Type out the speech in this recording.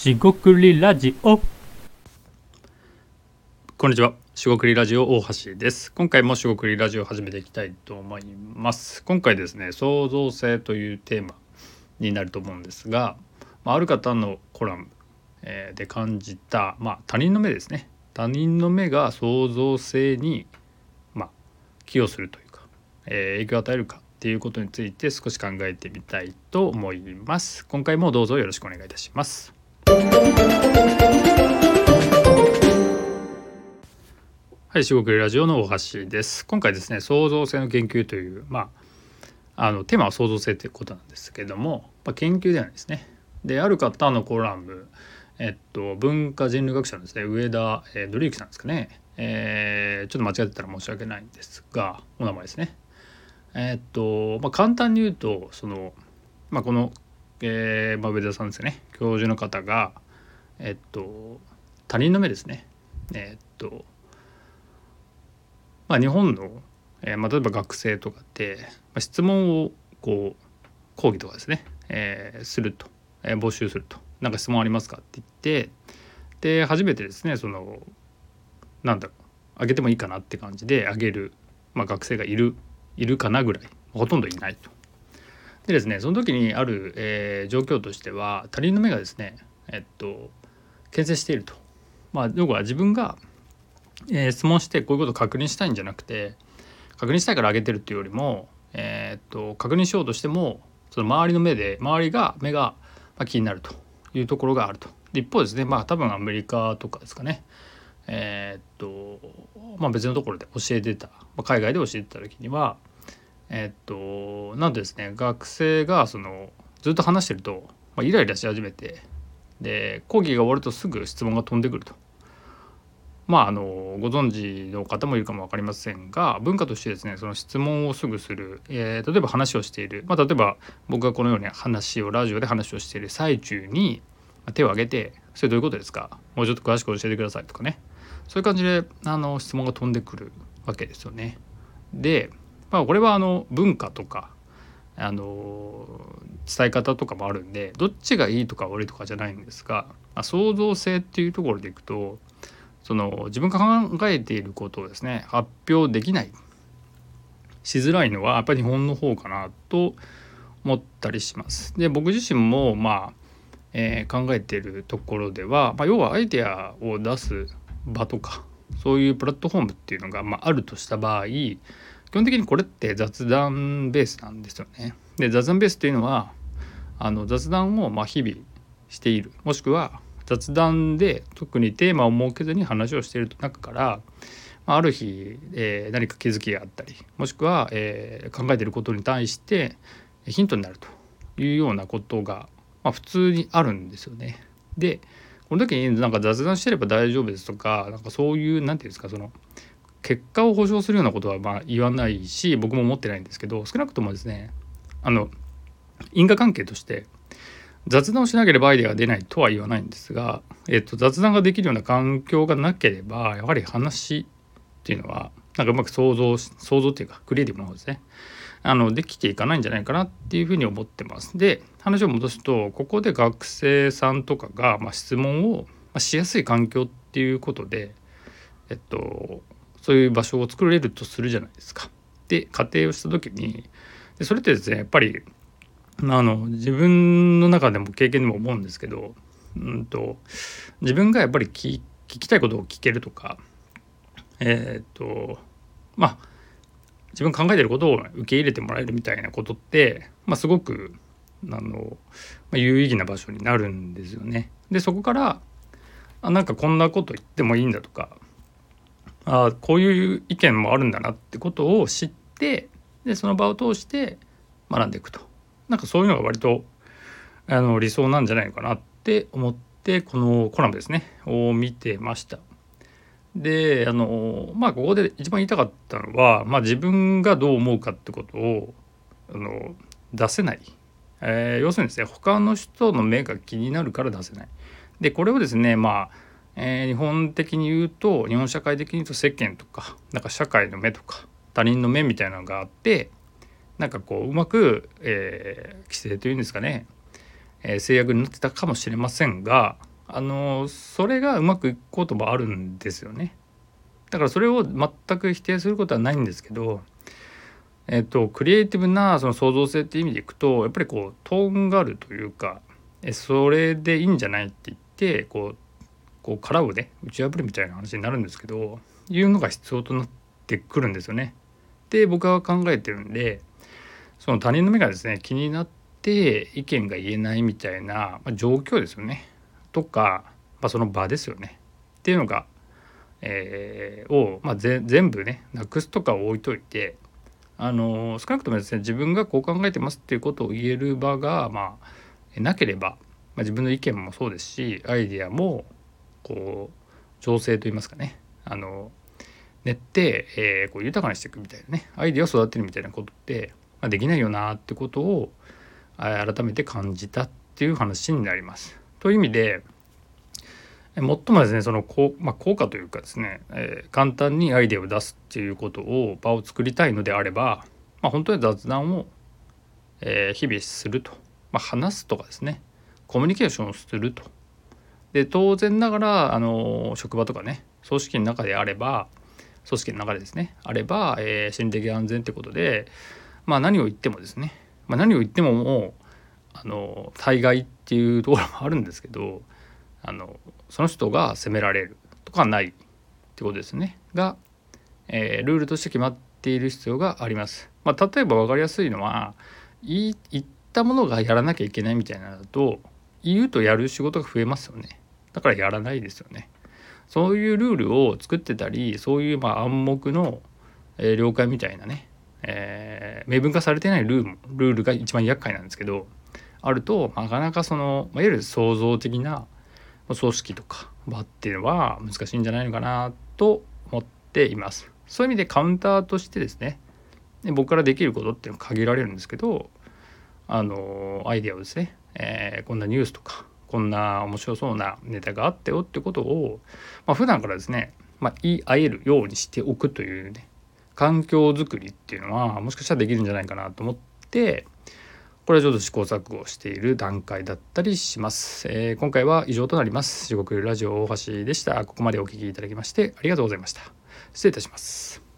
しごくりラジオこんにちは。しごくりラジオ大橋です。今回もしごくりラジオを始めていきたいと思います。今回ですね、創造性というテーマになると思うんですが、まあ、る方のコラム、えで感じた、まあ、他人の目ですね。他人の目が創造性に、まあ、寄与するというか、えー影響を与えるかっていうことについて少し考えてみたいと思います。今回もどうぞよろしくお願いいたします。はい、四国ラジオの大橋です。今回ですね、創造性の研究という、まあ、あのテーマは創造性ということなんですけども、まあ、研究ではないですね。で、ある方のコラム、えっと、文化人類学者のですね、上田、えー、ドリーさんですかね、えーちょっと間違ってたら申し訳ないんですが、お名前ですね。えっと、まあ、簡単に言うと、その、まあ、この、えーまあ、上田さんですね、教授の方が、えっと、他人の目ですね。えっと、まあ、日本の、えまあ、例えば学生とかって、まあ、質問をこう講義とかですね、えーすると、えー募集すると「なんか質問ありますか?」って言ってで初めてですねそのなんだろうあげてもいいかなって感じであげる、まあ、学生がいるいるかなぐらいほとんどいないと。でですねその時にある、えー状況としては他人の目がですねえっと牽制していると。まあ要は自分がえー質問してこういうことを確認したいんじゃなくて確認したいから上げてるっていうよりも、えーっと確認しようとしてもその周りの目で周りが目が、まあ、気になるというところがあると。で一方ですねまあ多分アメリカとかですかねえーっとまあ別のところで教えてた、まあ、海外で教えてた時にはえっとなんとですね学生がそのずっと話してると、まあ、イライラし始めてで講義が終わるとすぐ質問が飛んでくると。まあ、あのご存知の方もいるかも分かりませんが文化としてですねその質問をすぐする、えー例えば話をしている、まあ、例えば僕がこのように話をラジオで話をしている最中に手を挙げて「それどういうことですか？もうちょっと詳しく教えてください」とかねそういう感じであの質問が飛んでくるわけですよね。で、まあ、これはあの文化とかあの伝え方とかもあるんでどっちがいいとか悪いとかじゃないんですが、まあ、創造性っていうところでいくとその自分が考えていることをですね発表できないしづらいのはやっぱり日本の方かなと思ったりします。で僕自身もまあ、えー考えているところでは、まあ、要はアイデアを出す場とかそういうプラットフォームっていうのが、まあ、あるとした場合基本的にこれって雑談ベースなんですよね。で雑談ベースっていうのはあの雑談をまあ日々しているもしくは雑談で特にテーマを設けずに話をしている中からまあある日、えー何か気づきがあったりもしくは、えー考えていることに対してヒントになるというようなことが、まあ、普通にあるんですよね。でこの時になんか雑談してれば大丈夫ですとかなんかそういうなんていうんですかその結果を保証するようなことはまあ言わないし僕も思ってないんですけど少なくともですねあの因果関係として雑談をしなければアイデアが出ないとは言わないんですが、えっと、雑談ができるような環境がなければやはり話っていうのはなんかうまく想像想像っていうかクリエイティブな方ですねあのできていかないんじゃないかなっていうふうに思ってます。で話を戻すとここで学生さんとかが、まあ、質問をしやすい環境っていうことで、えっと、そういう場所を作れるとするじゃないですか。で仮定をした時にでそれってですねやっぱりあの自分の中でも経験でも思うんですけど、うん、と自分がやっぱり聞聞きたいことを聞けるとかえーとまあ自分考えてることを受け入れてもらえるみたいなことって、まあ、すごくあの、まあ、有意義な場所になるんですよね。でそこからあなんかこんなこと言ってもいいんだとかあこういう意見もあるんだなってことを知ってでその場を通して学んでいくとなんかそういうのが割とあの理想なんじゃないのかなって思ってこのコラムですねを見てました。であのまあここで一番言いたかったのは、まあ、自分がどう思うかってことをあの出せない、えー要するにですね他の人の目が気になるから出せない。でこれをですねまあ、えー日本的に言うと日本社会的に言うと世間とかなんか社会の目とか他人の目みたいなのがあってなんかこううまく、えー規制というんですかね、えー制約になってたかもしれませんがあのそれがうまくいくこともあるんですよね。だからそれを全く否定することはないんですけど、えっと、クリエイティブなその創造性っていう意味でいくとやっぱりこうとんがるというかえそれでいいんじゃないって言ってこうこう殻をね打ち破るみたいな話になるんですけどいうのが必要となってくるんですよね。で僕は考えてるんでその他人の目がですね気になって意見が言えないみたいな、まあ、状況ですよねとか、まあ、その場ですよねっていうのが、えー、を、まあ、全部ねなくすとかを置いといてあの少なくともですね自分がこう考えてますっていうことを言える場が、まあ、なければ、まあ、自分の意見もそうですしアイデアもこう情勢といいますかねあの練って、えー、こう豊かにしていくみたいなねアイデアを育てるみたいなことって、まあ、できないよなってことを改めて感じたっていう話になります。という意味で最もですねそのこう、まあ、効果というかですね、えー、簡単にアイデアを出すっていうことを場を作りたいのであれば、まあ、本当に雑談を、えー、日々すると、まあ、話すとかですねコミュニケーションをすると。で当然ながらあの職場とかね組織の中であれば組織の中でですねあれば、えー、心理的安全ってことで、まあ、何を言ってもですね、まあ、何を言ってももうあの対外っていうところもあるんですけどあのその人が責められるとかないってことですねが、えー、ルールとして決まっている必要があります。まあ、例えば分かりやすいのは言ったものがやらなきゃいけないみたいなのだと言うとやる仕事が増えますよね。だからやらないですよね。そういうルールを作ってたりそういうま暗黙の、えー、了解みたいなね、えー、明文化されてないルールルールが一番厄介なんですけどあるとなかなかそのまいわゆる創造的な組織とか場っていうのは難しいんじゃないのかなと思っています。そういう意味でカウンターとしてですねで僕からできることっていうのは限られるんですけどあのアイデアをですね、えー、こんなニュースとかこんな面白そうなネタがあったよってことを、まあ、普段からですね、まあ、言い合えるようにしておくというね環境づくりっていうのはもしかしたらできるんじゃないかなと思ってこれはちょっと試行錯誤している段階だったりします。えー、今回は以上となります。地獄ラジオ大橋でした。ここまでお聴きいただきましてありがとうございました。失礼いたします。